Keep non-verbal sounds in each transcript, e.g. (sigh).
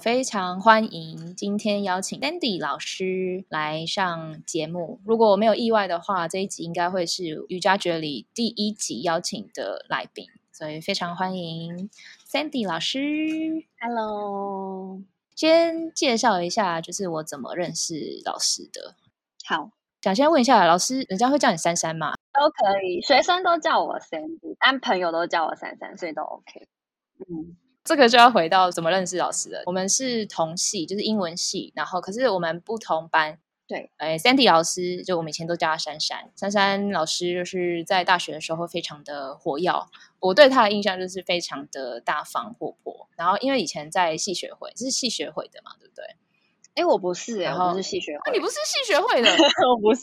非常欢迎今天邀请 Dandy 老师来上节目。如果我没有意外的话，这一集应该会是瑜伽觉里第一集邀请的来宾，所以非常欢迎 Sandy 老师。Hello，先介绍一下，就是我怎么认识老师的。好，想先问一下老师，人家会叫你珊珊吗？都可以，学生都叫我 Sandy，但朋友都叫我珊珊，所以都 OK。嗯，这个就要回到怎么认识老师的。我们是同系，就是英文系，然后可是我们不同班。对，哎，Sandy 老师就我们以前都叫她珊珊。珊珊老师就是在大学的时候非常的活跃，我对她的印象就是非常的大方活泼。然后因为以前在系学会，是系学会的嘛，对不对？哎，我不是哎、我不是系学啊，会，你不是系学会的 (laughs) 我不是，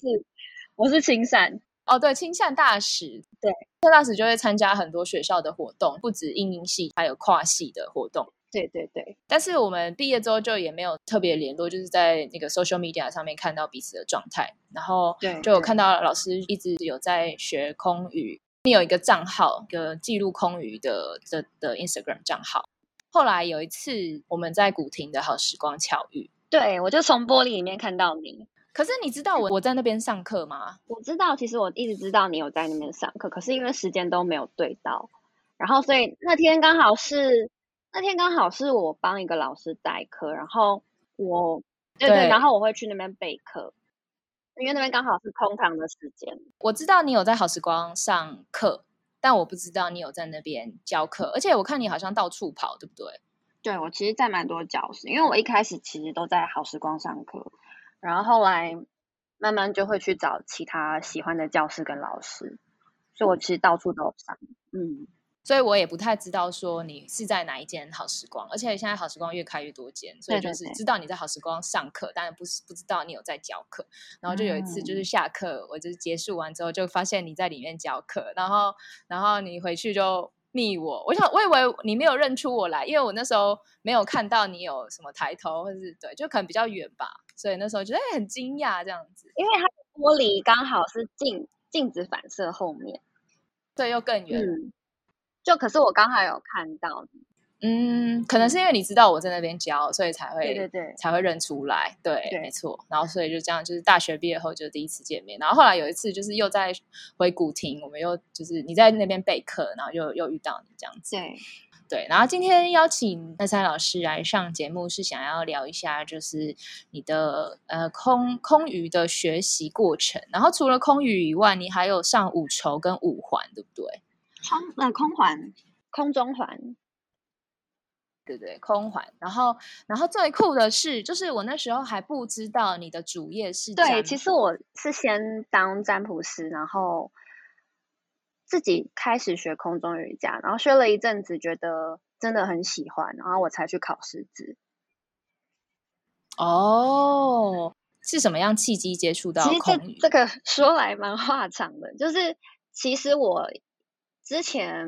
我是青善。哦？对，青善大使，对，青善大使就会参加很多学校的活动，不止英英系，还有跨系的活动。对对对，但是我们毕业之后就也没有特别联络，就是在那个 social media 上面看到彼此的状态，然后对就有看到老师一直有在学空语，你有一个账号，一个记录空语的的的 Instagram 账号。后来有一次我们在古亭的好时光巧遇，对我就从玻璃里面看到你。可是你知道我我在那边上课吗？我知道，其实我一直知道你有在那边上课，可是因为时间都没有对到，然后所以那天刚好是那天刚好是我帮一个老师代课，然后我对对，然后我会去那边备课，因为那边刚好是空堂的时间。我知道你有在好时光上课，但我不知道你有在那边教课，而且我看你好像到处跑，对不对？对我其实，在蛮多教室，因为我一开始其实都在好时光上课，然后后来慢慢就会去找其他喜欢的教室跟老师，所以我其实到处都有上。嗯，所以我也不太知道说你是在哪一间好时光，而且现在好时光越开越多间，所以就是知道你在好时光上课，但不是不知道你有在教课。然后就有一次就是嗯下课，我就是结束完之后就发现你在里面教课，然后然后你回去就密我，我想我以为你没有认出我来，因为我那时候没有看到你有什么抬头，或是对，就可能比较远吧，所以那时候觉得哎很惊讶这样子，因为它的玻璃刚好是镜镜子反射后面，对，又更远。嗯，就可是我刚好有看到你，嗯，可能是因为你知道我在那边教，所以才会对对对才会认出来。对，对没错。然后所以就这样，就是大学毕业后就第一次见面。然后后来有一次就是又在回古亭，我们又就是你在那边备课，然后又又遇到你这样子。对，对，然后今天邀请那三老师来上节目，是想要聊一下就是你的呃空空余的学习过程。然后除了空余以外，你还有上五筹跟五环，对不对？空呃空环，空中环，对对，空环。然后，然后最酷的是，就是我那时候还不知道你的主业是对，占其实我是先当占卜师，然后自己开始学空中瑜伽，然后学了一阵子，觉得真的很喜欢，然后我才去考师资。哦，是什么样契机接触到其实？这这个 (laughs) 说来蛮话长的，就是其实我之前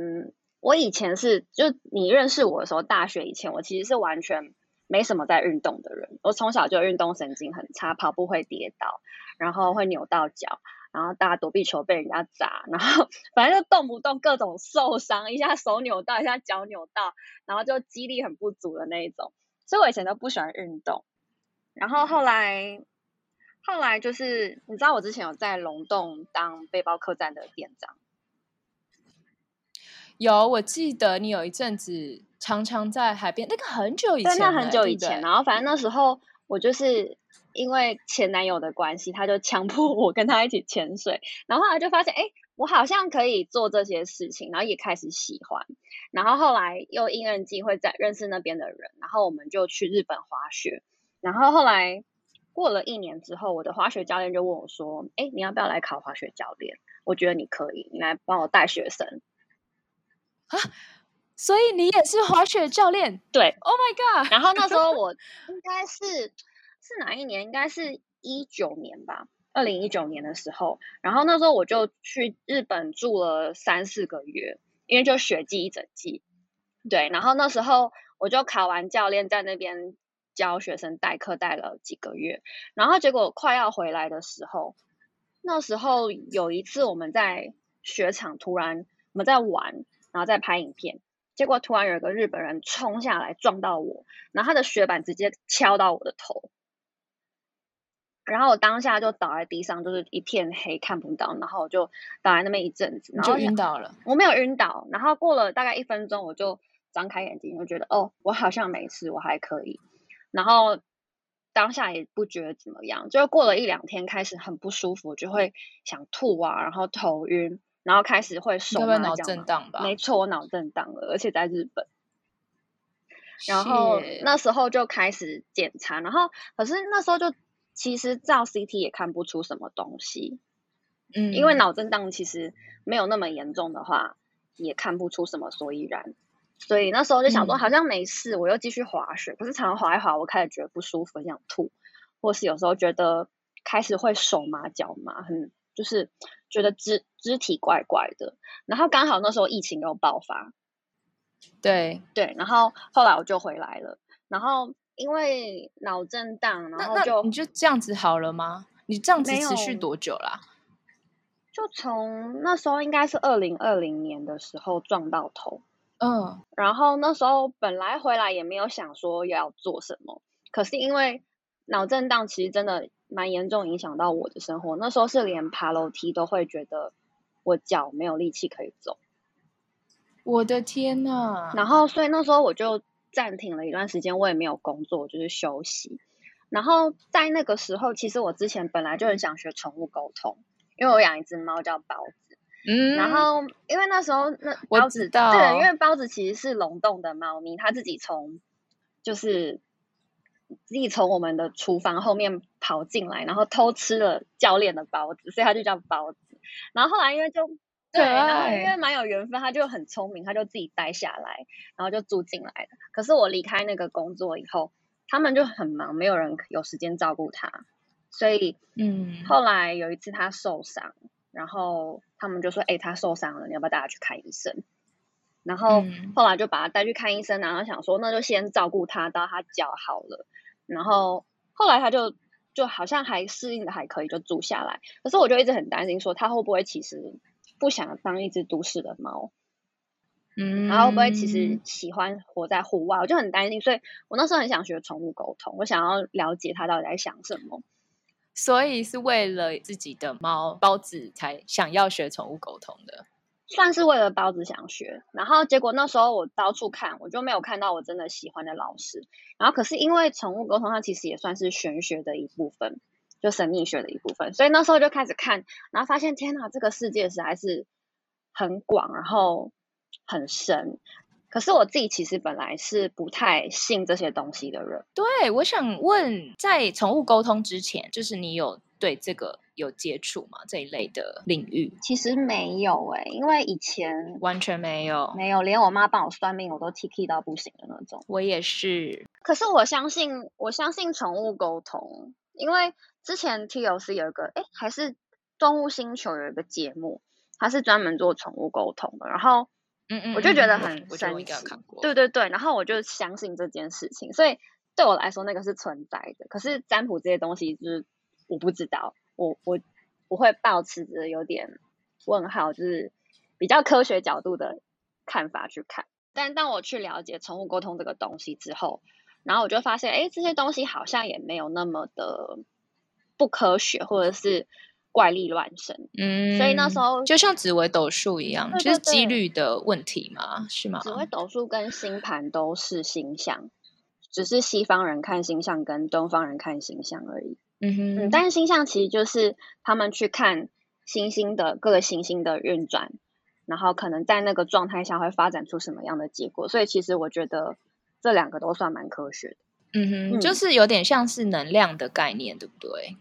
我以前是就你认识我的时候，大学以前我其实是完全没什么在运动的人，我从小就运动神经很差，跑步会跌倒，然后会扭到脚。然后打躲避球被人家砸，然后 (laughs) 反正就动不动各种受伤，一下手扭到，一下脚扭到，然后就肌力很不足的那一种。所以我以前都不喜欢运动。然后后来，后来就是你知道我之前有在龙洞当背包客栈的店长，有，我记得你有一阵子常常在海边，那个很久以前对，了，那很久以前。然后反正那时候我就是因为前男友的关系，他就强迫我跟他一起潜水，然后后来就发现，哎，我好像可以做这些事情，然后也开始喜欢。然后后来又因缘际会在认识那边的人，然后我们就去日本滑雪。然后后来过了一年之后，我的滑雪教练就问我说：“哎，你要不要来考滑雪教练？我觉得你可以，你来帮我带学生。所以你也是滑雪教练？”对，，Oh my god！然后那时候我 (laughs) 应该是是哪一年？应该是一九年吧，二零一九年的时候。然后那时候我就去日本住了三四个月，因为就雪季一整季。对，然后那时候我就考完教练，在那边教学生代课带了几个月。然后结果快要回来的时候，那时候有一次我们在雪场突然我们在玩，然后在拍影片。结果突然有一个日本人冲下来撞到我，然后他的雪板直接敲到我的头，然后我当下就倒在地上，就是一片黑看不到，然后我就倒在那边一阵子，然后就晕倒了。我没有晕倒，然后过了大概一分钟，我就张开眼睛，就觉得哦，我好像没事，我还可以。然后当下也不觉得怎么样，就过了一两天，开始很不舒服，就会想吐啊，然后头晕，然后开始会手脑震荡吧？没错，我脑震荡了，而且在日本。然后那时候就开始检查，然后可是那时候就其实照 CT 也看不出什么东西，嗯，因为脑震荡其实没有那么严重的话，也看不出什么所以然。所以那时候就想说，好像没事，我又继续滑雪。可是常常滑一滑，我开始觉得不舒服，很想吐，或是有时候觉得开始会手麻脚麻，很就是觉得肢肢体怪怪的。然后刚好那时候疫情又爆发，对对。然后后来我就回来了。然后因为脑震荡，然后就你就这样子好了吗？你这样子持续多久啦？就从那时候应该是二零二零年的时候撞到头。嗯，然后那时候本来回来也没有想说要做什么，可是因为脑震荡，其实真的蛮严重影响到我的生活。那时候是连爬楼梯都会觉得我脚没有力气可以走。我的天呐！然后所以那时候我就暂停了一段时间，我也没有工作，就是休息。然后在那个时候，其实我之前本来就很想学宠物沟通，因为我养一只猫叫包子。嗯，然后因为那时候那包子对，因为包子其实是龙洞的猫咪，它自己从就是自己从我们的厨房后面跑进来，然后偷吃了教练的包子，所以他就叫包子。然后后来因为就对，然后因为蛮有缘分，他就很聪明，他就自己待下来，然后就住进来的。可是我离开那个工作以后，他们就很忙，没有人有时间照顾他，所以嗯，后来有一次他受伤。然后他们就说：“哎，他受伤了，你要不要带他去看医生？”然后后来就把他带去看医生，然后想说那就先照顾他到他脚好了。然后后来他就就好像还适应的还可以，就住下来。可是我就一直很担心，说他会不会其实不想当一只都市的猫？嗯，然后会不会其实喜欢活在户外？我就很担心，所以我那时候很想学宠物沟通，我想要了解他到底在想什么。所以是为了自己的猫包子才想要学宠物沟通的，算是为了包子想学。然后结果那时候我到处看，我就没有看到我真的喜欢的老师。然后可是因为宠物沟通它其实也算是玄学的一部分，就神秘学的一部分，所以那时候就开始看，然后发现天哪，这个世界实在是很广，然后很深。可是我自己其实本来是不太信这些东西的人。对，我想问，在宠物沟通之前，就是你有对这个有接触吗？这一类的领域？其实没有哎，因为以前完全没有，没有，连我妈帮我算命，我都 T K 到不行的那种。我也是。可是我相信，我相信宠物沟通，因为之前 TOC 有一个，哎，还是动物星球有一个节目，它是专门做宠物沟通的，然后。嗯嗯，我就觉得很神奇，对对对，然后我就相信这件事情，所以对我来说那个是存在的。可是占卜这些东西就是我不知道，我我我会保持着有点问号，就是比较科学角度的看法去看。但当我去了解宠物沟通这个东西之后，然后我就发现，哎，这些东西好像也没有那么的不科学，或者是。怪力乱神，嗯，所以那时候就像紫微斗数一样，就是几率的问题嘛，是吗？紫微斗数跟星盘都是星象，只是西方人看星象跟东方人看星象而已。嗯哼，但是星象其实就是他们去看星星的各个行星的运转，然后可能在那个状态下会发展出什么样的结果。所以其实我觉得这两个都算蛮科学的。嗯哼，就是有点像是能量的概念，对不对？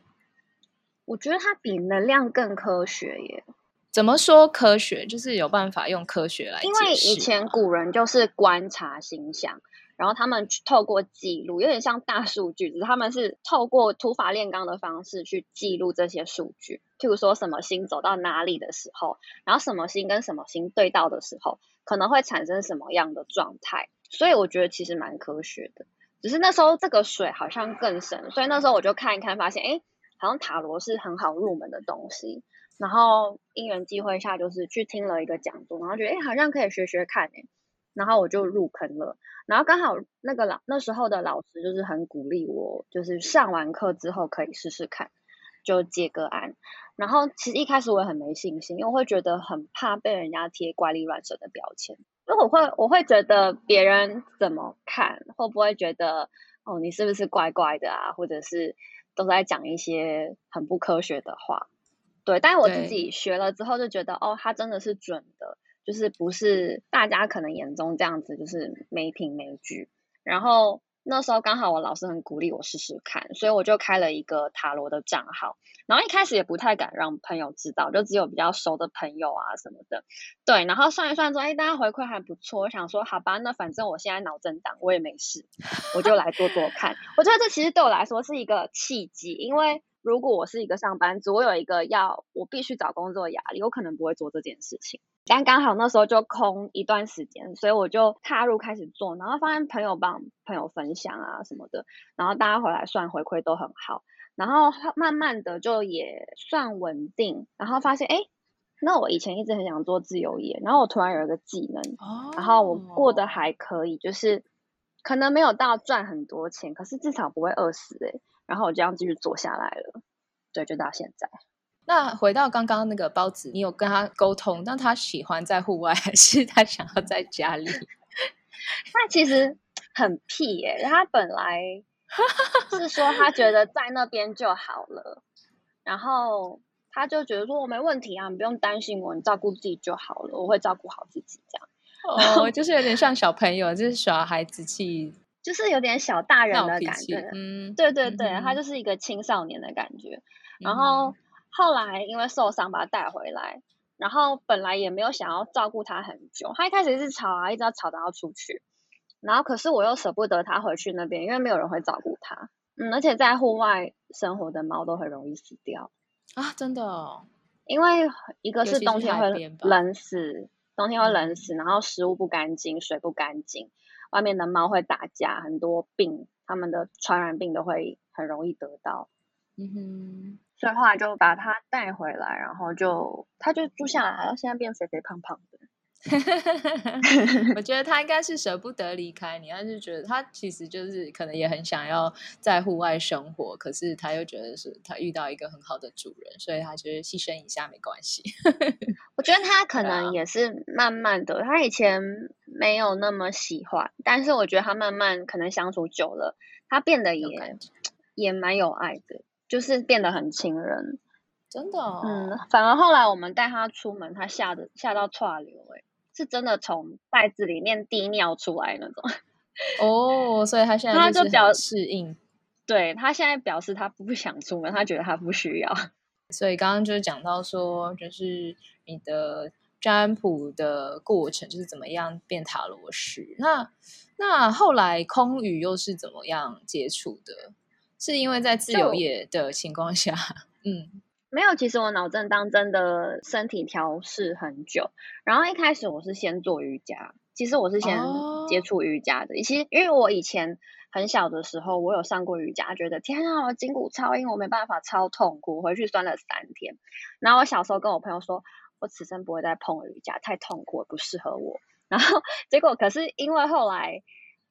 我觉得它比能量更科学耶。怎么说科学？就是有办法用科学来。因为以前古人就是观察星象，然后他们去透过记录，有点像大数据，只是他们是透过土法炼钢的方式去记录这些数据。譬如说什么星走到哪里的时候，然后什么星跟什么星对到的时候，可能会产生什么样的状态。所以我觉得其实蛮科学的。只是那时候这个水好像更深，所以那时候我就看一看，发现哎。好像塔罗是很好入门的东西，然后因缘际会下就是去听了一个讲座，然后觉得哎好像可以学学看哎，然后我就入坑了。然后刚好那个老那时候的老师就是很鼓励我，就是上完课之后可以试试看，就接个案。然后其实一开始我也很没信心，因为我会觉得很怕被人家贴怪力乱神的标签，因为我会我会觉得别人怎么看，会不会觉得哦你是不是怪怪的啊，或者是都在讲一些很不科学的话。对，但是我自己学了之后就觉得哦，它真的是准的。就是不是大家可能眼中这样子，就是没凭没据。然后那时候刚好我老师很鼓励我试试看，所以我就开了一个塔罗的账号。然后一开始也不太敢让朋友知道，就只有比较熟的朋友啊什么的。对，然后算一算说，哎，大家回馈还不错。我想说，好吧，那反正我现在脑震荡，我也没事，我就来做做看。我觉得这其实对我来说是一个契机，因为如果我是一个上班族，我有一个要我必须找工作的压力，我可能不会做这件事情。但刚好那时候就空一段时间，所以我就踏入开始做，然后发现朋友帮朋友分享啊什么的，然后大家回来算回馈都很好，然后慢慢的就也算稳定，然后发现哎，那我以前一直很想做自由业，然后我突然有一个技能，然后我过得还可以，就是可能没有到赚很多钱，可是至少不会饿死哎，然后我这样继续做下来了，对，就到现在。(laughs) 那回到刚刚那个包子，你有跟他沟通，那他喜欢在户外，还是他想要在家里？(laughs) 他其实很屁耶，他本来 (laughs) 是说他觉得在那边就好了，然后他就觉得说我没问题啊，你不用担心我，你照顾自己就好了，我会照顾好自己这样。哦，就是有点像小朋友，就是小孩子气，(laughs) 就是有点小大人的感觉。嗯，对对对，他就是一个青少年的感觉，然后。后来因为受伤把他带回来，然后本来也没有想要照顾他很久。他一开始一直吵啊，一直要吵到要出去，然后可是我又舍不得它回去那边，因为没有人会照顾它。嗯，而且在户外生活的猫都很容易死掉啊，真的。因为一个是冬天会冷死，冬天会冷死，然后食物不干净，水不干净，外面的猫会打架，很多病，它们的传染病都会很容易得到。嗯哼。所以后来就把它带回来，然后就它就住下来，现在变肥肥胖胖的。(laughs) (laughs) 我觉得他应该是舍不得离开你，他是觉得他其实就是可能也很想要在户外生活，可是他又觉得是他遇到一个很好的主人，所以他觉得牺牲一下没关系。我觉得他 (laughs) 可能也是慢慢的，他以前没有那么喜欢，但是我觉得他慢慢可能相处久了，他变得也也蛮有爱的。就是变得很亲人，真的。嗯，反而后来我们带他出门，他吓得吓到岔流，哎，是真的从袋子里面滴尿出来那种。(laughs) 哦，所以他现在他就表适应，对他现在表示他不想出门，他觉得他不需要。(laughs) 所以刚刚就是讲到说，就是你的占卜的过程，就是怎么样变塔罗师。那那后来空语又是怎么样接触的？是因为在自由业的情况下，(laughs) 嗯，没有。其实我脑震荡真的身体调试很久，然后一开始我是先做瑜伽。其实我是先接触瑜伽的。其实因为我以前很小的时候，我有上过瑜伽，觉得天啊，我筋骨超硬，我没办法，超痛苦，回去酸了三天。然后我小时候跟我朋友说，我此生不会再碰瑜伽，太痛苦，不适合我。(laughs) 然后结果可是因为后来。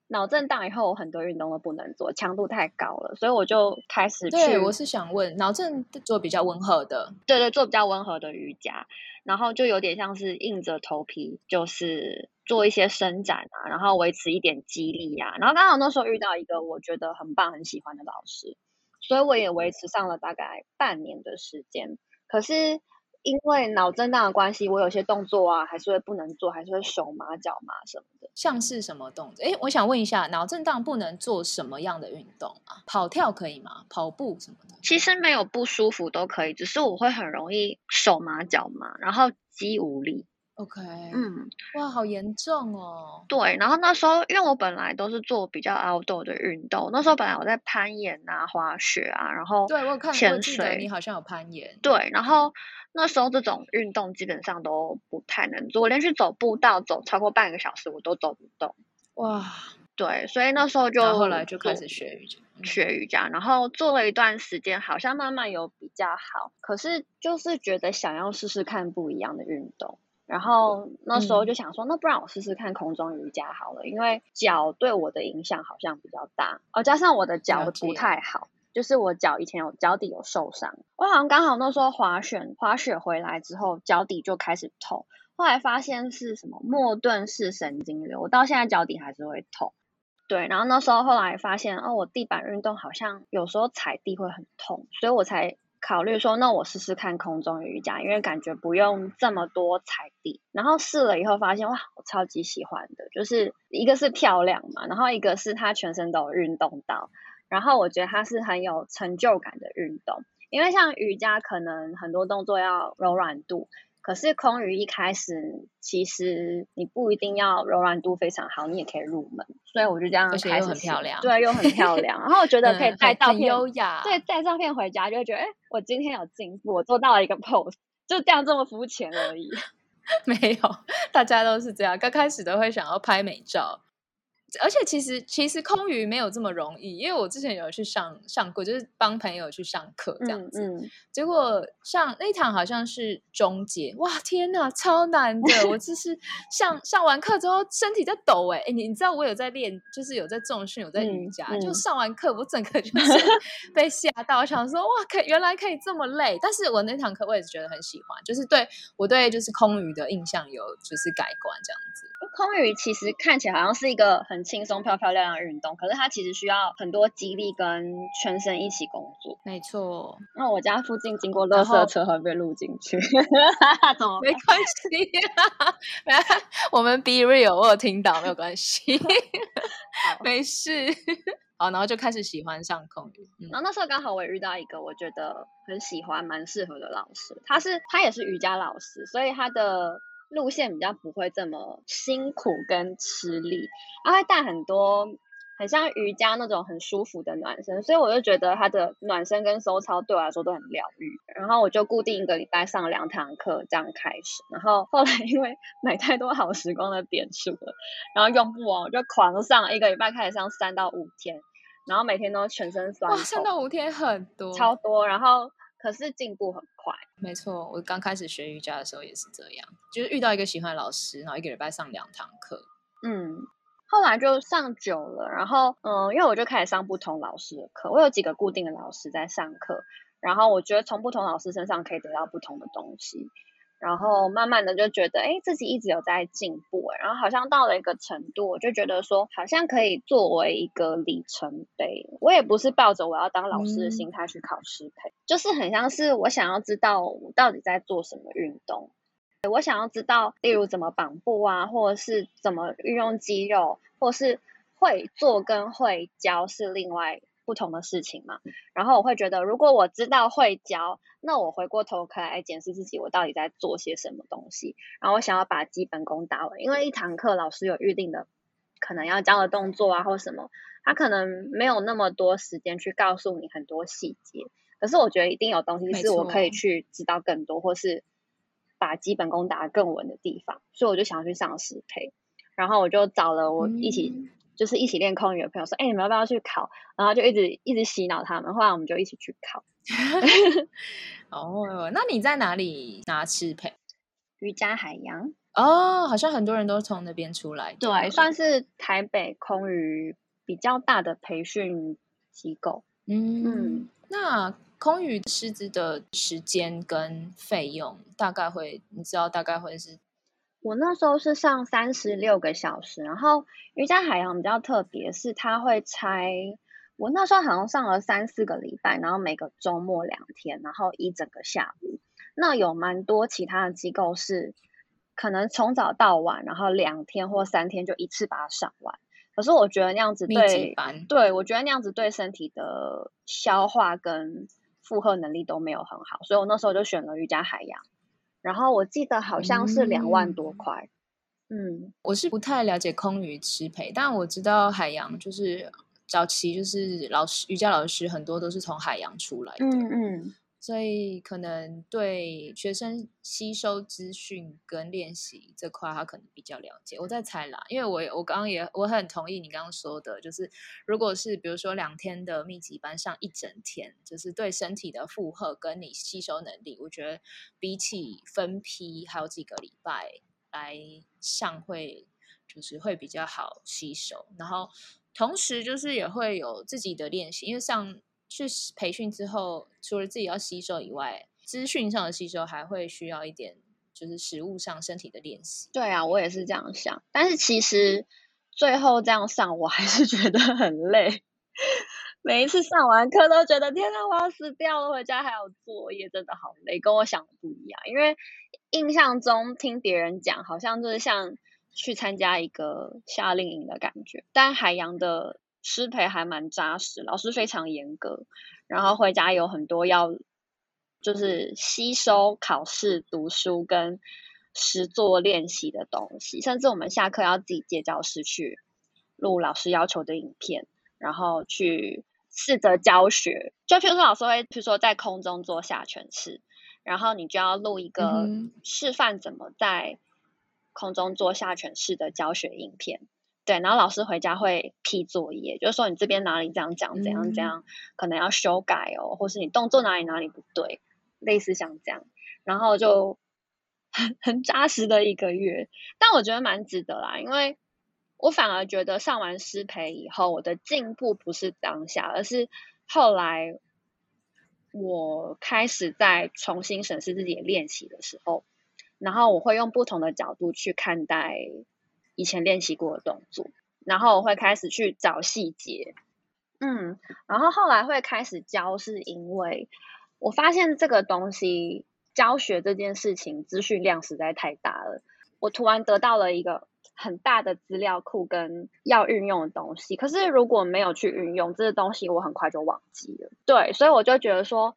脑震荡以后，我很多运动都不能做，强度太高了，所以我就开始去。对，我是想问，脑震做比较温和的，对对，做比较温和的瑜伽，然后就有点像是硬着头皮，就是做一些伸展啊，然后维持一点肌力呀。然后刚好那时候遇到一个我觉得很棒、很喜欢的老师，所以我也维持上了大概半年的时间。可是。因为脑震荡的关系，我有些动作啊，还是会不能做，还是会手麻脚麻什么的。像是什么动作？哎，我想问一下，脑震荡不能做什么样的运动啊？跑跳可以吗？跑步什么的？其实没有不舒服都可以，只是我会很容易手麻脚麻，然后肌无力。OK，嗯，哇，好严重哦。对，然后那时候因为我本来都是做比较 outdoor 的运动，那时候本来我在攀岩啊、滑雪啊，然后对我有看潜水，你好像有攀岩。对，然后。那时候这种运动基本上都不太能做，连续走步道走超过半个小时我都走不动。哇，对，所以那时候就后来就开始学瑜伽，学瑜伽，然后做了一段时间，好像慢慢有比较好，可是就是觉得想要试试看不一样的运动。然后那时候就想说，那不然我试试看空中瑜伽好了，因为脚对我的影响好像比较大，哦，加上我的脚不太好，就是我脚以前有脚底有受伤，我好像刚好那时候滑雪滑雪回来之后，脚底就开始痛，后来发现是什么莫顿式神经瘤，我到现在脚底还是会痛。对，然后那时候后来发现，哦，我地板运动好像有时候踩地会很痛，所以我才。考虑说，那我试试看空中瑜伽，因为感觉不用这么多踩地。然后试了以后发现，哇，我超级喜欢的，就是一个是漂亮嘛，然后一个是它全身都有运动到，然后我觉得它是很有成就感的运动。因为像瑜伽可能很多动作要柔软度。可是空余一开始，其实你不一定要柔软度非常好，你也可以入门。所以我就这样开始，很漂亮，对，又很漂 (laughs) 亮。然后我觉得可以带照片，优雅。对，带照片回家就会觉得，哎，我今天有进步，我做到了一个 pose，就这样这么肤浅而已。(laughs) 没有，大家都是这样，刚开始都会想要拍美照。而且其实其实空余没有这么容易，因为我之前有去上上过，就是帮朋友去上课这样子。结果上那堂好像是中结，哇天哪，超难的！我就是 (laughs) 上上完课之后身体在抖哎哎，你你知道我有在练，就是有在重训，有在瑜伽，就上完课我整个就是 (laughs) 被吓到，想说哇，可原来可以这么累。但是我那堂课我也是觉得很喜欢，就是对我对就是空余的印象有就是改观这样子。空余其实看起来好像是一个很轻松、漂漂亮亮的运动，可是它其实需要很多肌力跟全身一起工作。没错。那我家附近经过垃圾车会被录进去，(laughs) 怎么？(laughs) 没关系，(laughs) 我们 be real，我有听到，没有关系，没事。好，然后就开始喜欢上空余。然后那时候刚好我也遇到一个我觉得很喜欢、蛮适合的老师，他是他也是瑜伽老师，所以他的。路线比较不会这么辛苦跟吃力，然后会带很多很像瑜伽那种很舒服的暖身，所以我就觉得它的暖身跟收操对我来说都很疗愈。然后我就固定一个礼拜上两堂课这样开始，然后后来因为 (laughs) 买太多好时光的点数了，然后用不完我就狂上，一个礼拜开始上三到五天，然后每天都全身酸。哇，三到五天很多，超多，然后。可是进步很快，没错。我刚开始学瑜伽的时候也是这样，就是遇到一个喜欢的老师，然后一个礼拜上两堂课。嗯，后来就上久了，然后嗯，因为我就开始上不同老师的课，我有几个固定的老师在上课，然后我觉得从不同老师身上可以得到不同的东西。然后慢慢的就觉得，哎，自己一直有在进步，然后好像到了一个程度，我就觉得说，好像可以作为一个里程碑。我也不是抱着我要当老师的心态去考师培，就是很像是我想要知道我到底在做什么运动，我想要知道，例如怎么绑步啊，或者是怎么运用肌肉，或是会做跟会教是另外。不同的事情嘛，然后我会觉得，如果我知道会教，那我回过头可以来检视自己，我到底在做些什么东西。然后我想要把基本功打稳，因为一堂课老师有预定的可能要教的动作啊，或什么，他可能没有那么多时间去告诉你很多细节。可是我觉得一定有东西是我可以去知道更多，或是把基本功打得更稳的地方。所以我就想要去上师培，然后我就找了我一起。就是一起练空余的朋友说：“哎，你们要不要去考？”然后就一直一直洗脑他们。后来我们就一起去考。(laughs) 哦，那你在哪里拿师培？瑜伽海洋哦，好像很多人都从那边出来。对，算是台北空余比较大的培训机构。嗯，那空余师资的时间跟费用大概会，你知道大概会是？我那时候是上三十六个小时，然后瑜伽海洋比较特别，是它会拆。我那时候好像上了三四个礼拜，然后每个周末两天，然后一整个下午。那有蛮多其他的机构是可能从早到晚，然后两天或三天就一次把它上完。可是我觉得那样子对，对我觉得那样子对身体的消化跟负荷能力都没有很好，所以我那时候就选了瑜伽海洋。然后我记得好像是两万多块，嗯，我是不太了解空余吃培，但我知道海洋就是早期就是老师瑜伽老师很多都是从海洋出来的，嗯嗯，所以可能对学生吸收资讯跟练习这块，他可能比较了解。我在猜啦，因为我我刚刚也我很同意你刚刚说的，就是如果是比如说两天的密集班上一整天，就是对身体的负荷跟你吸收能力，我觉得比起分批还有几个礼拜来上会，就是会比较好吸收。然后同时就是也会有自己的练习，因为上。去培训之后，除了自己要吸收以外，资讯上的吸收还会需要一点，就是实物上身体的练习。对啊，我也是这样想。但是其实最后这样上，我还是觉得很累。每一次上完课都觉得天呐，我要死掉了！回家还有作业，真的好累，跟我想的不一样。因为印象中听别人讲，好像就是像去参加一个夏令营的感觉，但海洋的。师培还蛮扎实，老师非常严格，然后回家有很多要就是吸收、考试、读书跟实作练习的东西，甚至我们下课要自己借教室去录老师要求的影片，然后去试着教学。就譬如说，老师会譬如说在空中做下犬式，然后你就要录一个示范怎么在空中做下犬式的教学影片。对，然后老师回家会批作业，就是说你这边哪里这样讲，怎样怎样，可能要修改哦，或是你动作哪里哪里不对，类似像这样，然后就很很扎实的一个月，但我觉得蛮值得啦，因为我反而觉得上完师培以后，我的进步不是当下，而是后来我开始在重新审视自己的练习的时候，然后我会用不同的角度去看待。以前练习过的动作，然后我会开始去找细节，嗯，然后后来会开始教，是因为我发现这个东西教学这件事情资讯量实在太大了，我突然得到了一个很大的资料库跟要运用的东西，可是如果没有去运用这些东西，我很快就忘记了，对，所以我就觉得说。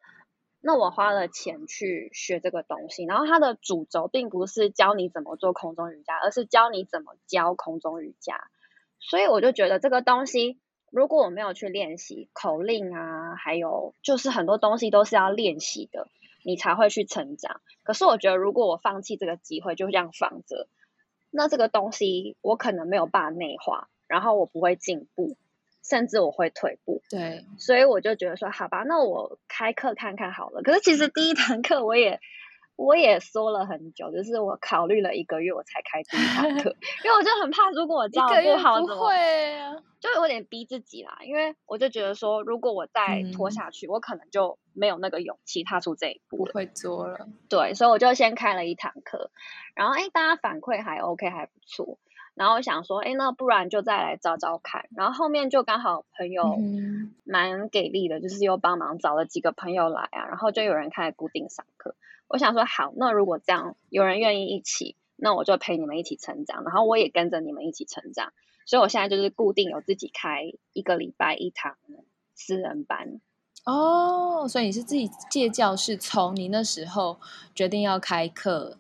那我花了钱去学这个东西，然后它的主轴并不是教你怎么做空中瑜伽，而是教你怎么教空中瑜伽。所以我就觉得这个东西，如果我没有去练习口令啊，还有就是很多东西都是要练习的，你才会去成长。可是我觉得，如果我放弃这个机会，就这样放着，那这个东西我可能没有办法内化，然后我不会进步。甚至我会退步，对，所以我就觉得说，好吧，那我开课看看好了。可是其实第一堂课我也我也说了很久，就是我考虑了一个月我才开第一堂课，(laughs) 因为我就很怕，如果我教不好，怎么会啊？就有点逼自己啦。因为我就觉得说，如果我再拖下去，我可能就没有那个勇气踏出这一步，不会做了。对，所以我就先开了一堂课，然后哎，大家反馈还 OK，还不错。然后想说，哎，那不然就再来找找看。然后后面就刚好朋友蛮给力的，就是又帮忙找了几个朋友来啊，然后就有人开始固定上课。我想说，好，那如果这样有人愿意一起，那我就陪你们一起成长，然后我也跟着你们一起成长。所以我现在就是固定有自己开一个礼拜一堂私人班。哦，所以你是自己借教室，从你那时候决定要开课，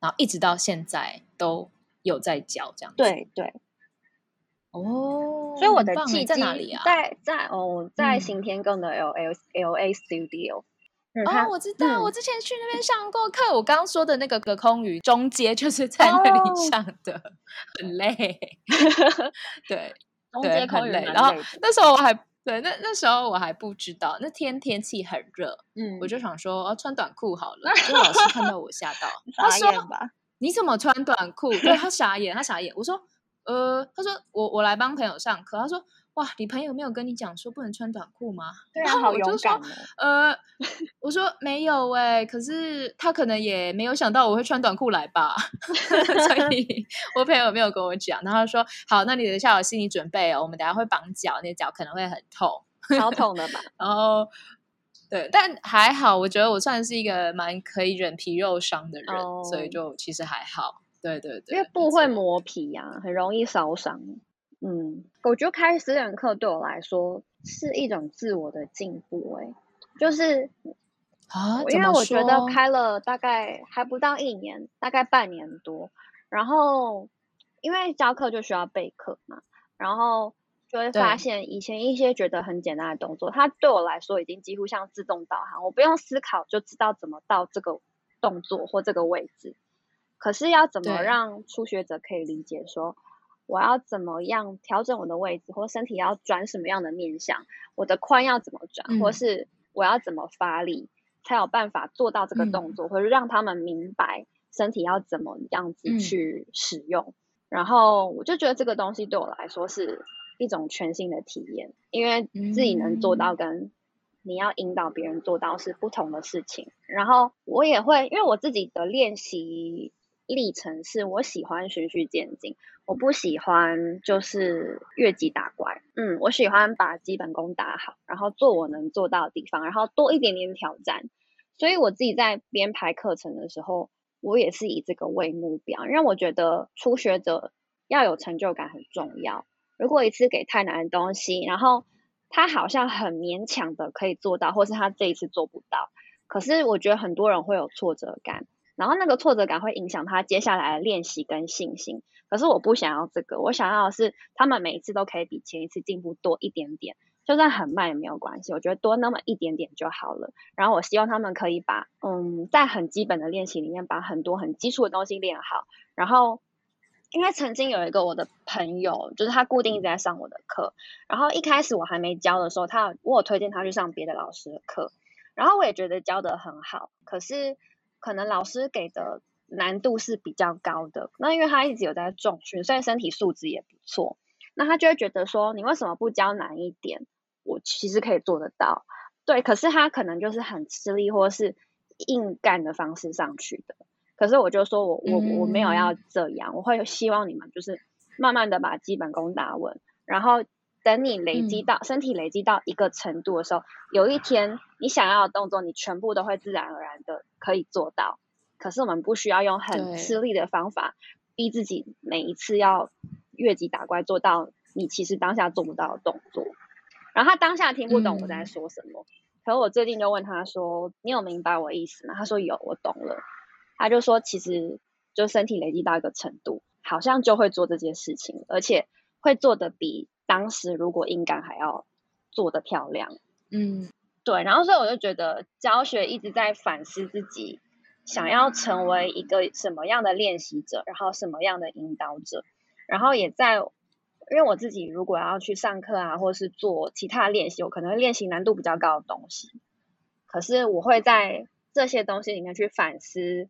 然后一直到现在都。有在教这样，对对，哦，所以我的契机在哪里啊？在在哦，在行天宫的 L L L A Studio。哦，我知道，我之前去那边上过课。我刚刚说的那个隔空语中阶就是在那里上的，很累。(laughs) 对，中阶很累。然后那时候我还对，那那时候我还不知道，那天天气很热，嗯，我就想说哦，穿短裤好了。(laughs) 就老师看到我吓到，他说。你怎么穿短裤？对他傻眼，他傻眼。我说，呃，他说我我来帮朋友上课。他说，哇，你朋友没有跟你讲说不能穿短裤吗？对啊，好勇敢。呃，我说没有哎，可是他可能也没有想到我会穿短裤来吧。(laughs) 所以我朋友没有跟我讲。然后他说，好，那你等一下有心理准备哦，我们等下会绑脚，你的脚可能会很痛，超痛的吧？(laughs) 然后。对，但还好，我觉得我算是一个蛮可以忍皮肉伤的人，所以就其实还好。对对对，因为布会磨皮呀，很容易烧伤。嗯，我觉得开私人课对我来说是一种自我的进步，哎，就是啊，因为我觉得开了大概还不到一年，大概半年多，然后因为教课就需要备课嘛，然后。就会发现以前一些觉得很简单的动作，它对我来说已经几乎像自动导航，我不用思考就知道怎么到这个动作或这个位置。可是要怎么让初学者可以理解说，我要怎么样调整我的位置，或身体要转什么样的面向，我的髋要怎么转，或是我要怎么发力，才有办法做到这个动作，或者让他们明白身体要怎么样子去使用。然后我就觉得这个东西对我来说是一种全新的体验，因为自己能做到跟你要引导别人做到是不同的事情。然后我也会，因为我自己的练习历程是我喜欢循序渐进，我不喜欢就是越级打怪。嗯，我喜欢把基本功打好，然后做我能做到的地方，然后多一点点挑战。所以我自己在编排课程的时候。我也是以这个为目标，因为我觉得初学者要有成就感很重要。如果一次给太难的东西，然后他好像很勉强的可以做到，或是他这一次做不到，可是我觉得很多人会有挫折感，然后那个挫折感会影响他接下来的练习跟信心。可是我不想要这个，我想要的是他们每一次都可以比前一次进步多一点点。就算很慢也没有关系，我觉得多那么一点点就好了。然后我希望他们可以把，嗯，在很基本的练习里面，把很多很基础的东西练好。然后，因为曾经有一个我的朋友，就是他固定一直在上我的课。然后一开始我还没教的时候，他我有推荐他去上别的老师的课。然后我也觉得教的很好，可是可能老师给的难度是比较高的。那因为他一直有在重训，所以身体素质也不错。那他就会觉得说，你为什么不教难一点？我其实可以做得到，对，可是他可能就是很吃力，或是硬干的方式上去的。可是我就说我我我没有要这样，我会希望你们就是慢慢的把基本功打稳，然后等你累积到身体累积到一个程度的时候，有一天你想要的动作，你全部都会自然而然的可以做到。可是我们不需要用很吃力的方法逼自己每一次要越级打怪做到你其实当下做不到的动作。然后他当下听不懂我在说什么，可是我最近就问他说：“你有明白我意思吗？”他说：“有，我懂了。”他就说：“其实就身体累积到一个程度，好像就会做这件事情，而且会做的比当时如果硬干还要做的漂亮。”嗯，对。然后所以我就觉得教学一直在反思自己想要成为一个什么样的练习者，然后什么样的引导者，然后也在。因为我自己如果要去上课啊，或者是做其他练习，我可能练习难度比较高的东西。可是我会在这些东西里面去反思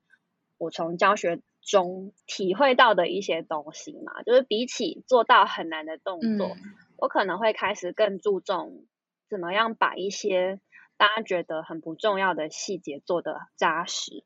我从教学中体会到的一些东西嘛。就是比起做到很难的动作，我可能会开始更注重怎么样把一些大家觉得很不重要的细节做得扎实。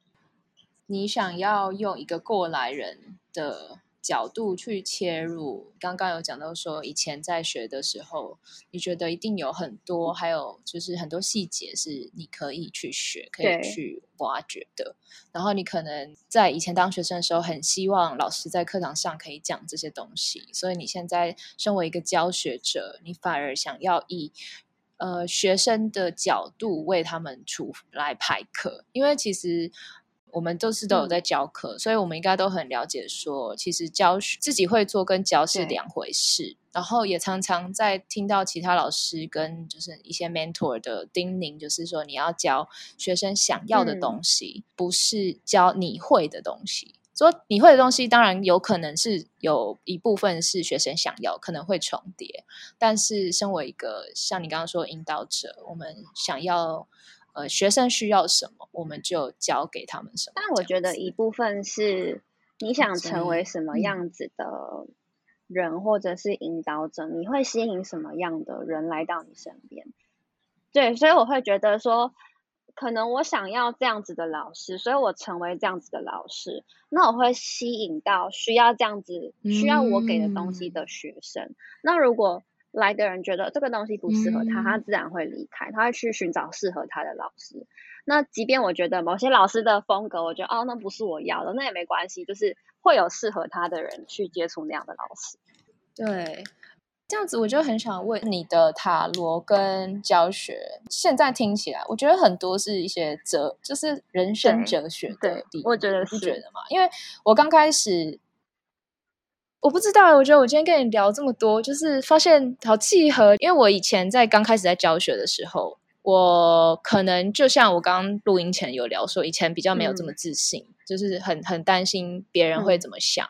你想要用一个过来人的。角度去切入，刚刚有讲到说，以前在学的时候，你觉得一定有很多，还有就是很多细节是你可以去学、可以去挖掘的。然后你可能在以前当学生的时候，很希望老师在课堂上可以讲这些东西，所以你现在身为一个教学者，你反而想要以呃学生的角度为他们出来排课，因为其实。我们都是都有在教课，所以我们应该都很了解，说其实教自己会做跟教是两回事。然后也常常在听到其他老师跟就是一些 mentor 的叮咛，就是说你要教学生想要的东西，不是教你会的东西。说你会的东西，当然有可能是有一部分是学生想要，可能会重叠。但是身为一个像你刚刚说引导者，我们想要。呃，学生需要什么，我们就教给他们什么。但我觉得一部分是你想成为什么样子的人，或者是引导者，你会吸引什么样的人来到你身边？对，所以我会觉得说，可能我想要这样子的老师，所以我成为这样子的老师，那我会吸引到需要这样子、需要我给的东西的学生。那如果来的人觉得这个东西不适合他，他自然会离开，他会去寻找适合他的老师。那即便我觉得某些老师的风格，我觉得哦，那不是我要的，那也没关系，就是会有适合他的人去接触那样的老师。对，这样子我就很想问你的塔罗跟教学，现在听起来，我觉得很多是一些哲，就是人生哲学的。我觉得是觉得吗？因为我刚开始。我不知道，我觉得我今天跟你聊这么多，就是发现好契合。因为我以前在刚开始在教学的时候，我可能就像我刚刚录音前有聊说，以前比较没有这么自信，就是很很担心别人会怎么想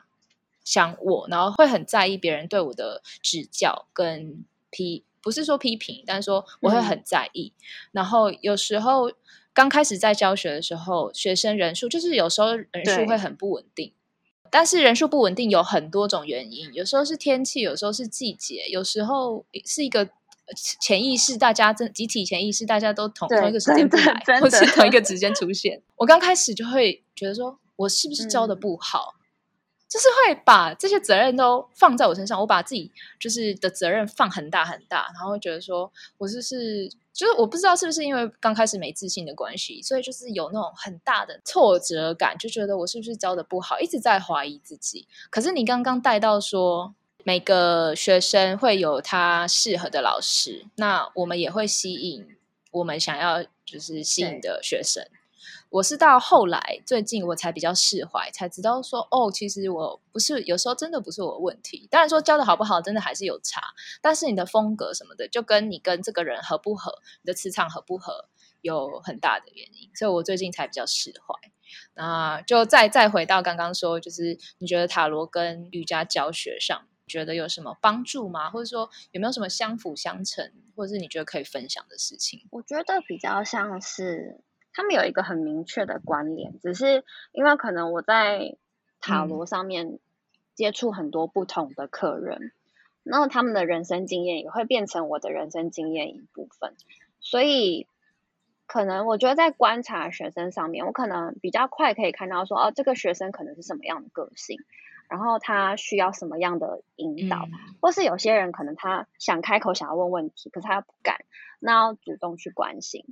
想我，然后会很在意别人对我的指教跟批，不是说批评，但是说我会很在意。然后有时候刚开始在教学的时候，学生人数就是有时候人数会很不稳定。但是人数不稳定有很多种原因，有时候是天气，有时候是季节，有时候是一个潜意识，大家真集体潜意识，大家都同同一个时间不来，或是同一个时间出现。我刚开始就会觉得说，我是不是教的不好？就是会把这些责任都放在我身上，我把自己就是的责任放很大很大，然后觉得说我就是，就是我不知道是不是因为刚开始没自信的关系，所以就是有那种很大的挫折感，就觉得我是不是教的不好，一直在怀疑自己。可是你刚刚带到说，每个学生会有他适合的老师，那我们也会吸引我们想要就是吸引的学生。我是到后来最近我才比较释怀，才知道说哦，其实我不是有时候真的不是我的问题。当然说教的好不好，真的还是有差。但是你的风格什么的，就跟你跟这个人合不合，你的磁场合不合，有很大的原因。所以我最近才比较释怀。那就再再回到刚刚说，就是你觉得塔罗跟瑜伽教学上，觉得有什么帮助吗？或者说有没有什么相辅相成，或者是你觉得可以分享的事情？我觉得比较像是。他们有一个很明确的关联，只是因为可能我在塔罗上面接触很多不同的客人，然后他们的人生经验也会变成我的人生经验一部分，所以可能我觉得在观察学生上面，我可能比较快可以看到说，哦，这个学生可能是什么样的个性，然后他需要什么样的引导，或是有些人可能他想开口想要问问题，可是他不敢，那要主动去关心，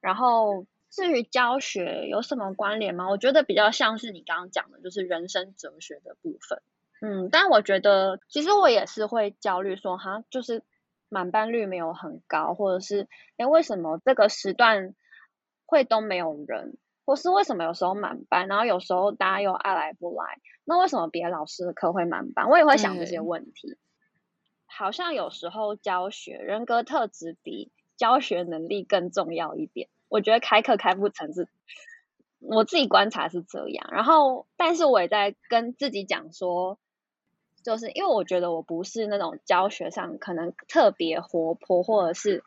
然后。至于教学有什么关联吗？我觉得比较像是你刚刚讲的，就是人生哲学的部分。嗯，但我觉得其实我也是会焦虑，说哈，就是满班率没有很高，或者是哎，为什么这个时段会都没有人，或是为什么有时候满班，然后有时候大家又爱来不来？那为什么别的老师的课会满班？我也会想这些问题。好像有时候教学人格特质比教学能力更重要一点。我觉得开课开不成是，我自己观察是这样。然后，但是我也在跟自己讲说，就是因为我觉得我不是那种教学上可能特别活泼或者是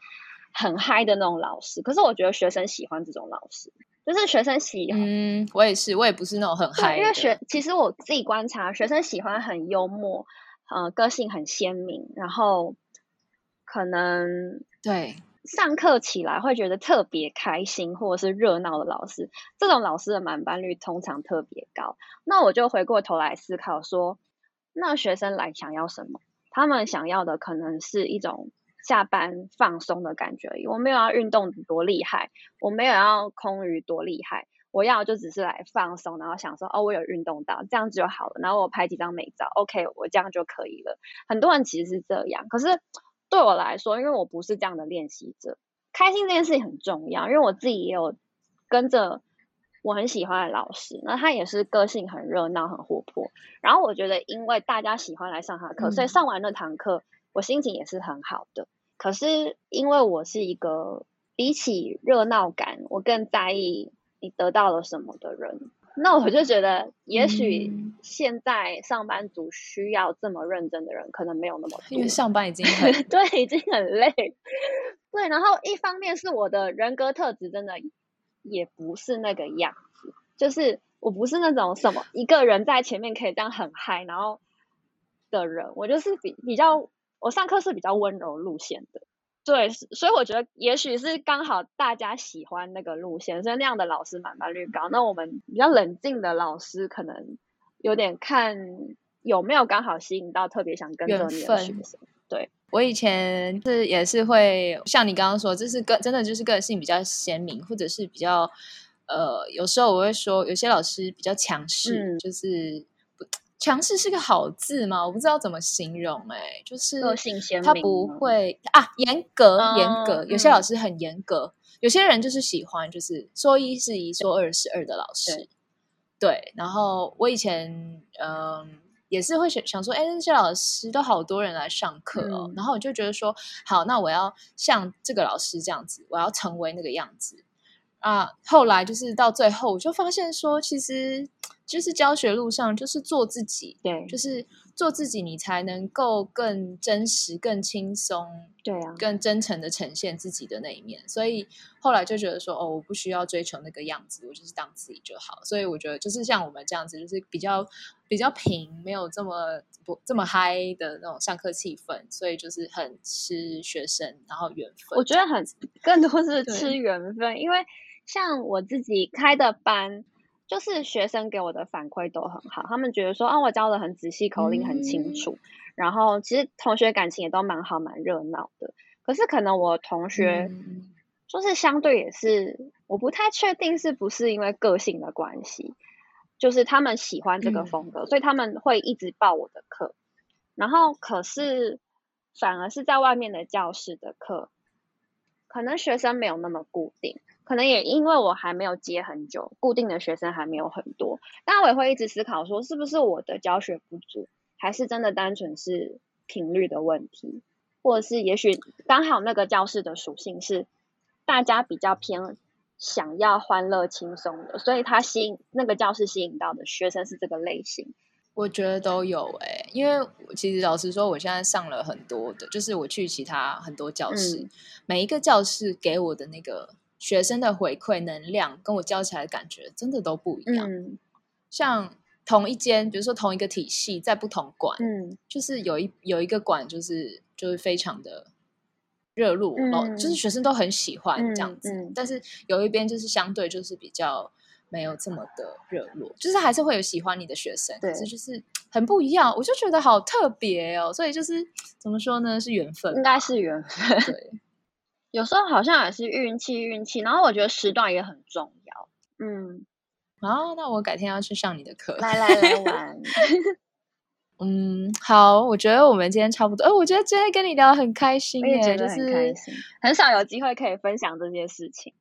很嗨的那种老师。可是我觉得学生喜欢这种老师，就是学生喜欢。嗯，我也是，我也不是那种很嗨。因为学其实我自己观察，学生喜欢很幽默，呃，个性很鲜明，然后可能对。上课起来会觉得特别开心，或者是热闹的老师，这种老师的满班率通常特别高。那我就回过头来思考说，那学生来想要什么？他们想要的可能是一种下班放松的感觉。我没有要运动多厉害，我没有要空余多厉害，我要就只是来放松，然后想说哦，我有运动到，这样子就好了。然后我拍几张美照，OK，我这样就可以了。很多人其实是这样，可是。对我来说，因为我不是这样的练习者，开心这件事情很重要。因为我自己也有跟着我很喜欢的老师，那他也是个性很热闹、很活泼。然后我觉得，因为大家喜欢来上他的课，所以上完那堂课，我心情也是很好的。可是因为我是一个比起热闹感，我更在意你得到了什么的人。那我就觉得，也许现在上班族需要这么认真的人，可能没有那么多。因为上班已经很 (laughs) 对，已经很累。对，然后一方面是我的人格特质真的也不是那个样子，就是我不是那种什么一个人在前面可以这样很嗨，然后的人，我就是比比较，我上课是比较温柔路线的。对，所以我觉得也许是刚好大家喜欢那个路线，所以那样的老师满班率高。那我们比较冷静的老师，可能有点看有没有刚好吸引到特别想跟着你的学生。对我以前是也是会像你刚刚说，就是个真的就是个性比较鲜明，或者是比较呃，有时候我会说有些老师比较强势，就是。强势是个好字吗？我不知道怎么形容，哎，就是个性鲜明，他不会啊，严格严格。有些老师很严格，有些人就是喜欢，就是说一是一，说二是二的老师。对，然后我以前嗯也是会想想说，哎，这些老师都好多人来上课哦，然后我就觉得说，好，那我要像这个老师这样子，我要成为那个样子啊。后来就是到最后，我就发现说，其实就是教学路上就是做自己，对，就是做自己，你才能够更真实、更轻松，对啊，更真诚的呈现自己的那一面。所以后来就觉得说，哦，我不需要追求那个样子，我就是当自己就好。所以我觉得就是像我们这样子，就是比较。比较平，没有这么不这么嗨的那种上课气氛，所以就是很吃学生，然后缘分。我觉得很更多是吃缘分，因为像我自己开的班，就是学生给我的反馈都很好，他们觉得说啊，我教的很仔细，口令很清楚，然后其实同学感情也都蛮好，蛮热闹的。可是可能我同学就是相对也是，我不太确定是不是因为个性的关系。就是他们喜欢这个风格，所以他们会一直报我的课。然后，可是反而是在外面的教室的课，可能学生没有那么固定，可能也因为我还没有接很久，固定的学生还没有很多。但我也会一直思考说，是不是我的教学不足，还是真的单纯是频率的问题，或者是也许刚好那个教室的属性是大家比较偏。想要欢乐轻松的，所以他吸引那个教室吸引到的学生是这个类型。我觉得都有哎，因为其实老实说，我现在上了很多的，就是我去其他很多教室，每一个教室给我的那个学生的回馈能量，跟我教起来的感觉真的都不一样。像同一间，比如说同一个体系，在不同馆，嗯，就是有一有一个馆，就是就是非常的。热络，哦，就是学生都很喜欢这样子，但是有一边就是相对就是比较没有这么的热络，就是还是会有喜欢你的学生，可是就是很不一样，我就觉得好特别哦，所以就是怎么说呢，是缘分，应该是缘分，对，有时候好像也是运气，运气，然后我觉得时段也很重要，嗯，好，那我改天要去上你的课，来来来玩。(laughs) 嗯，好，我觉得我们今天差不多。哎，我觉得今天跟你聊很开心耶，就是很少有机会可以分享这些事情，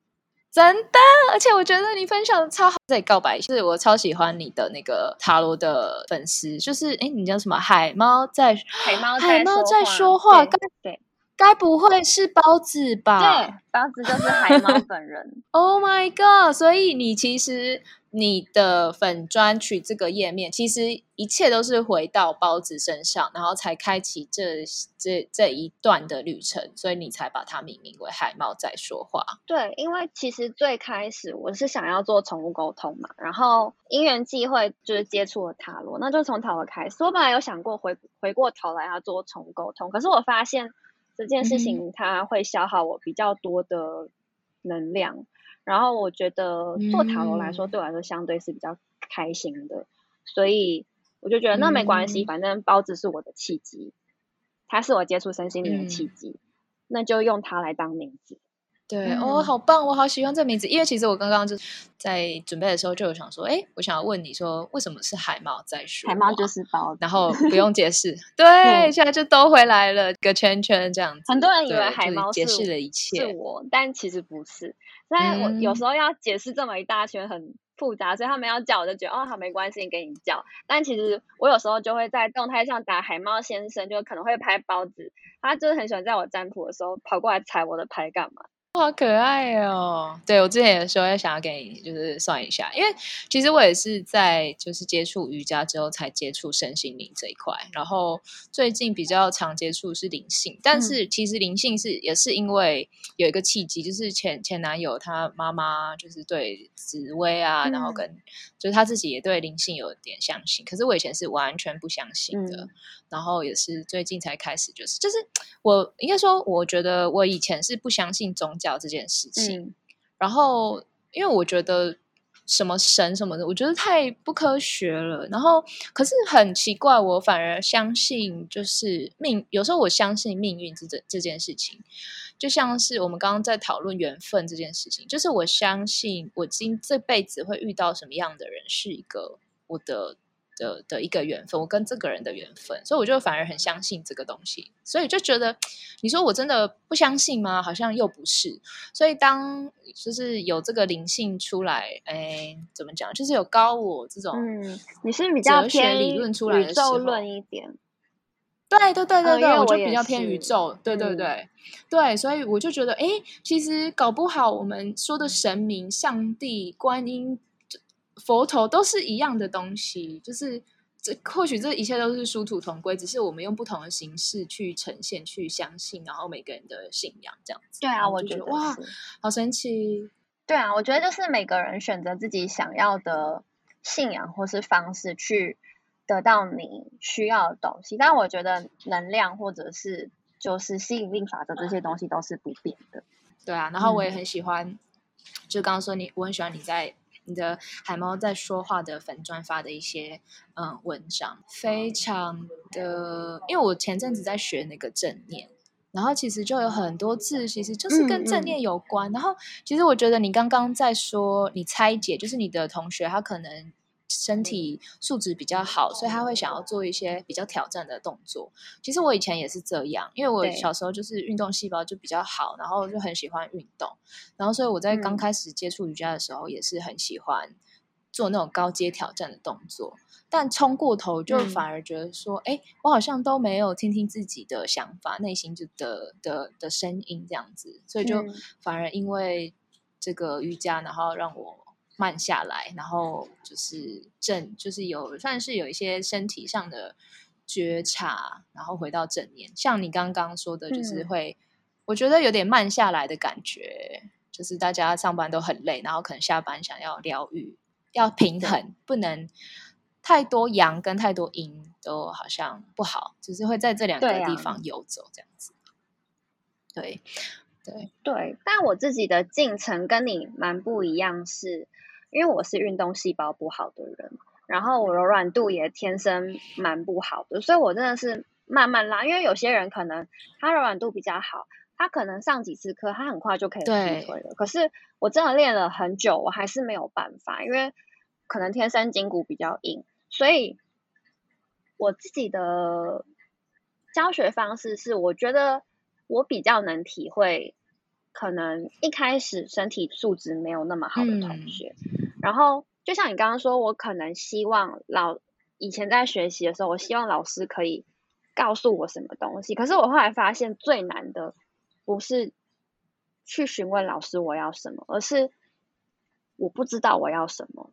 真的。而且我觉得你分享的超好。这里告白，是我超喜欢你的那个塔罗的粉丝，就是哎，你叫什么？海猫在海猫海猫在说话，对。该不会是包子吧？对，包子就是海猫 (laughs) 本人。Oh my god！所以你其实你的粉专取这个页面，其实一切都是回到包子身上，然后才开启这这这一段的旅程，所以你才把它命名为海猫在说话。对，因为其实最开始我是想要做宠物沟通嘛，然后因缘际会就是接触了塔罗，那就从塔罗开始。我本来有想过回回过头来要做宠物沟通，可是我发现。这件事情它会消耗我比较多的能量，然后我觉得做塔罗来说对我来说相对是比较开心的，所以我就觉得那没关系，反正包子是我的契机，它是我接触身心灵的契机，那就用它来当名字。对哦，好棒！我好喜欢这名字，因为其实我刚刚就在准备的时候就有想说，哎，我想要问你说，为什么是海猫在说？海猫就是包，然后不用解释，(laughs) 对，现在就都回来了，个圈圈这样子。很多人以为海猫解释了一切是我，但其实不是。但我有时候要解释这么一大圈，很复杂，所以他们要叫，我就觉得哦，好没关系，给你叫。但其实我有时候就会在动态上打海猫先生，就可能会拍包子，他就是很喜欢在我占卜的时候跑过来踩我的牌干嘛？好可爱哦！对我之前有时候也想要给你就是算一下，因为其实我也是在就是接触瑜伽之后才接触身心灵这一块，然后最近比较常接触是灵性，但是其实灵性是也是因为有一个契机，就是前前男友他妈妈就是对紫薇啊，然后跟就是他自己也对灵性有点相信，可是我以前是完全不相信的，然后也是最近才开始，就是就是我应该说，我觉得我以前是不相信宗教。教这件事情，然后因为我觉得什么神什么的，我觉得太不科学了。然后可是很奇怪，我反而相信就是命。有时候我相信命运这这这件事情，就像是我们刚刚在讨论缘分这件事情，就是我相信我今这辈子会遇到什么样的人，是一个我的的的一个缘分，我跟这个人的缘分，所以我就反而很相信这个东西，所以就觉得你说我真的不相信吗？好像又不是。所以当就是有这个灵性出来，哎，怎么讲？就是有高我这种，嗯，你是比较偏理论出来宇宙论一点。对对对对对，我就比较偏宇宙，对对对对，所以我就觉得，哎，其实搞不好我们说的神明、上帝、观音。佛头都是一样的东西，就是这或许这一切都是殊途同归，只是我们用不同的形式去呈现、去相信，然后每个人的信仰这样子。对啊，我觉得哇，好神奇。对啊，我觉得就是每个人选择自己想要的信仰或是方式去得到你需要的东西。但我觉得能量或者是就是吸引力法则这些东西都是不变的。对啊，然后我也很喜欢，就刚刚说你，我很喜欢你在。你的海猫在说话的粉砖发的一些嗯文章，非常的，因为我前阵子在学那个正念，然后其实就有很多字，其实就是跟正念有关。然后其实我觉得你刚刚在说，你拆解，就是你的同学他可能。身体素质比较好，所以他会想要做一些比较挑战的动作。其实我以前也是这样，因为我小时候就是运动细胞就比较好，然后就很喜欢运动。然后所以我在刚开始接触瑜伽的时候，也是很喜欢做那种高阶挑战的动作。但冲过头就反而觉得说，哎，我好像都没有听听自己的想法、内心就的的的声音这样子，所以就反而因为这个瑜伽，然后让我。慢下来，然后就是正，就是有算是有一些身体上的觉察，然后回到正念。像你刚刚说的，就是会，我觉得有点慢下来的感觉，就是大家上班都很累，然后可能下班想要疗愈，要平衡，不能太多阳跟太多阴都好像不好，只是会在这两个地方游走这样子。对，对，对，但我自己的进程跟你蛮不一样，是。因为我是运动细胞不好的人，然后我柔软度也天生蛮不好的，所以我真的是慢慢拉。因为有些人可能他柔软度比较好，他可能上几次课，他很快就可以劈腿了。可是我真的练了很久，我还是没有办法，因为可能天生筋骨比较硬，所以我自己的教学方式是，我觉得我比较能体会，可能一开始身体素质没有那么好的同学。然后，就像你刚刚说，我可能希望老以前在学习的时候，我希望老师可以告诉我什么东西。可是我后来发现，最难的不是去询问老师我要什么，而是我不知道我要什么，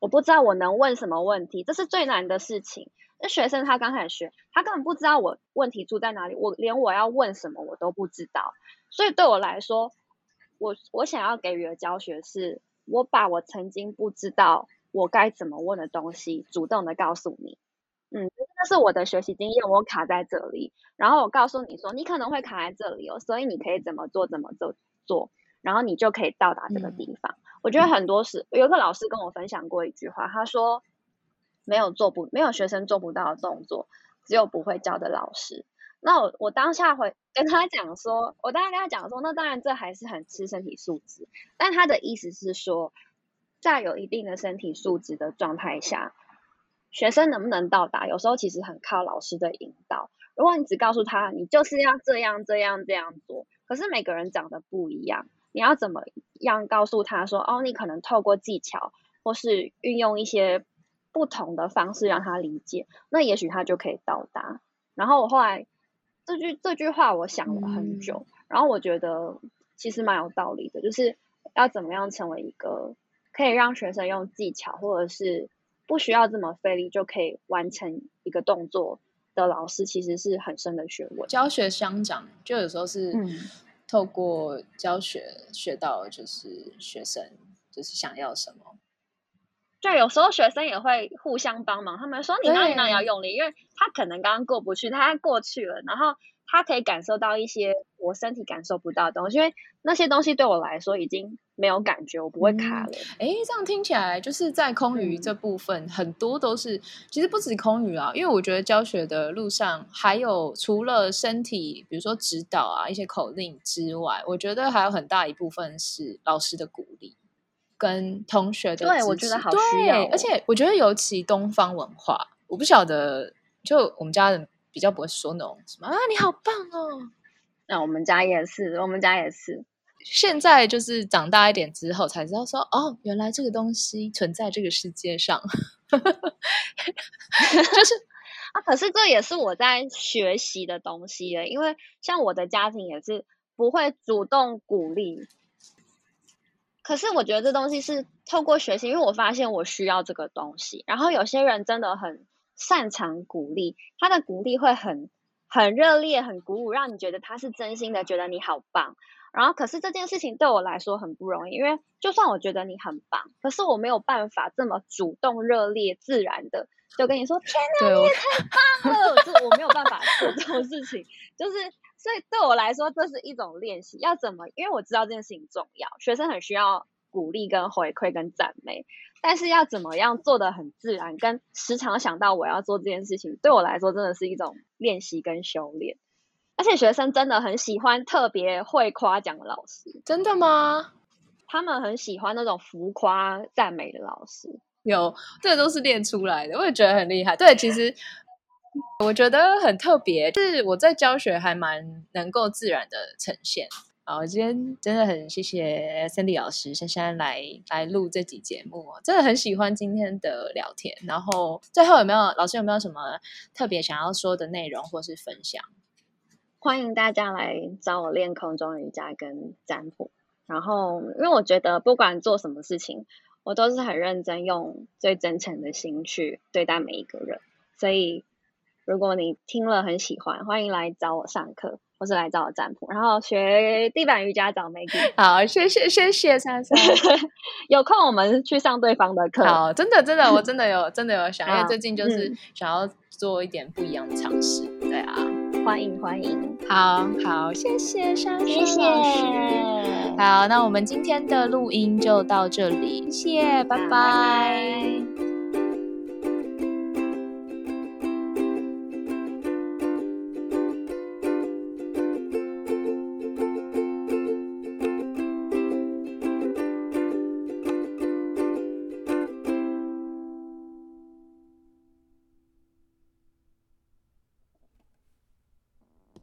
我不知道我能问什么问题，这是最难的事情。那学生他刚开始学，他根本不知道我问题出在哪里，我连我要问什么我都不知道。所以对我来说，我我想要给予的教学是。我把我曾经不知道我该怎么问的东西，主动的告诉你，嗯，那是我的学习经验，我卡在这里，然后我告诉你说，你可能会卡在这里哦，所以你可以怎么做，怎么做做，然后你就可以到达这个地方。我觉得很多时，有一个老师跟我分享过一句话，他说，没有做不，没有学生做不到的动作，只有不会教的老师。那我我当下会跟他讲说，我当下跟他讲说，那当然这还是很吃身体素质，但他的意思是说，在有一定的身体素质的状态下，学生能不能到达，有时候其实很靠老师的引导。如果你只告诉他，你就是要这样这样这样做，可是每个人长得不一样，你要怎么样告诉他说，哦，你可能透过技巧或是运用一些不同的方式让他理解，那也许他就可以到达。然后我后来。这句这句话我想了很久，然后我觉得其实蛮有道理的，就是要怎么样成为一个可以让学生用技巧，或者是不需要这么费力就可以完成一个动作的老师，其实是很深的学问。教学相长，就有时候是透过教学学到，就是学生就是想要什么。就有时候学生也会互相帮忙，他们说你哪里哪里要用力，因为他可能刚刚过不去，他过去了，然后他可以感受到一些我身体感受不到的东西，因为那些东西对我来说已经没有感觉，我不会卡了。哎，这样听起来就是在空余这部分很多都是，其实不止空余啊，因为我觉得教学的路上还有除了身体，比如说指导啊一些口令之外，我觉得还有很大一部分是老师的鼓励。跟同学的对我觉得好需要、哦，而且我觉得尤其东方文化，我不晓得，就我们家人比较不会说那种什么啊，你好棒哦。(laughs) 那我们家也是，我们家也是。现在就是长大一点之后才知道说，哦，原来这个东西存在这个世界上，(laughs) (laughs) 就是啊。可是这也是我在学习的东西耶，因为像我的家庭也是不会主动鼓励。可是我觉得这东西是透过学习，因为我发现我需要这个东西。然后有些人真的很擅长鼓励，他的鼓励会很很热烈、很鼓舞，让你觉得他是真心的，觉得你好棒。然后，可是这件事情对我来说很不容易，因为就算我觉得你很棒，可是我没有办法这么主动、热烈、自然的就跟你说：“天哪，你也太棒了！”这我没有办法做这种事情，就是所以对我来说，这是一种练习。要怎么？因为我知道这件事情重要，学生很需要鼓励、跟回馈、跟赞美，但是要怎么样做的很自然，跟时常想到我要做这件事情，对我来说真的是一种练习跟修炼。而且学生真的很喜欢特别会夸奖的老师，真的吗？他们很喜欢那种浮夸赞美的老师，有，这都是练出来的，我也觉得很厉害。对，其实我觉得很特别，是我在教学还蛮能够自然的呈现。好，今天真的很谢谢 Cindy 老师珊珊来来录这集节目，真的很喜欢今天的聊天。然后最后有没有老师有没有什么特别想要说的内容或是分享？欢迎大家来找我练空中瑜伽跟占卜。然后，因为我觉得不管做什么事情，我都是很认真，用最真诚的心去对待每一个人。所以，如果你听了很喜欢，欢迎来找我上课，或是来找我占卜。然后学地板瑜伽找 Maggie。好，谢谢谢谢珊珊。(laughs) 有空我们去上对方的课。好，真的真的，我真的有真的有想，因为最近就是想要做一点不一样的尝试。对啊。欢迎欢迎，好好，谢谢珊谢谢。好，那我们今天的录音就到这里，谢谢，拜拜。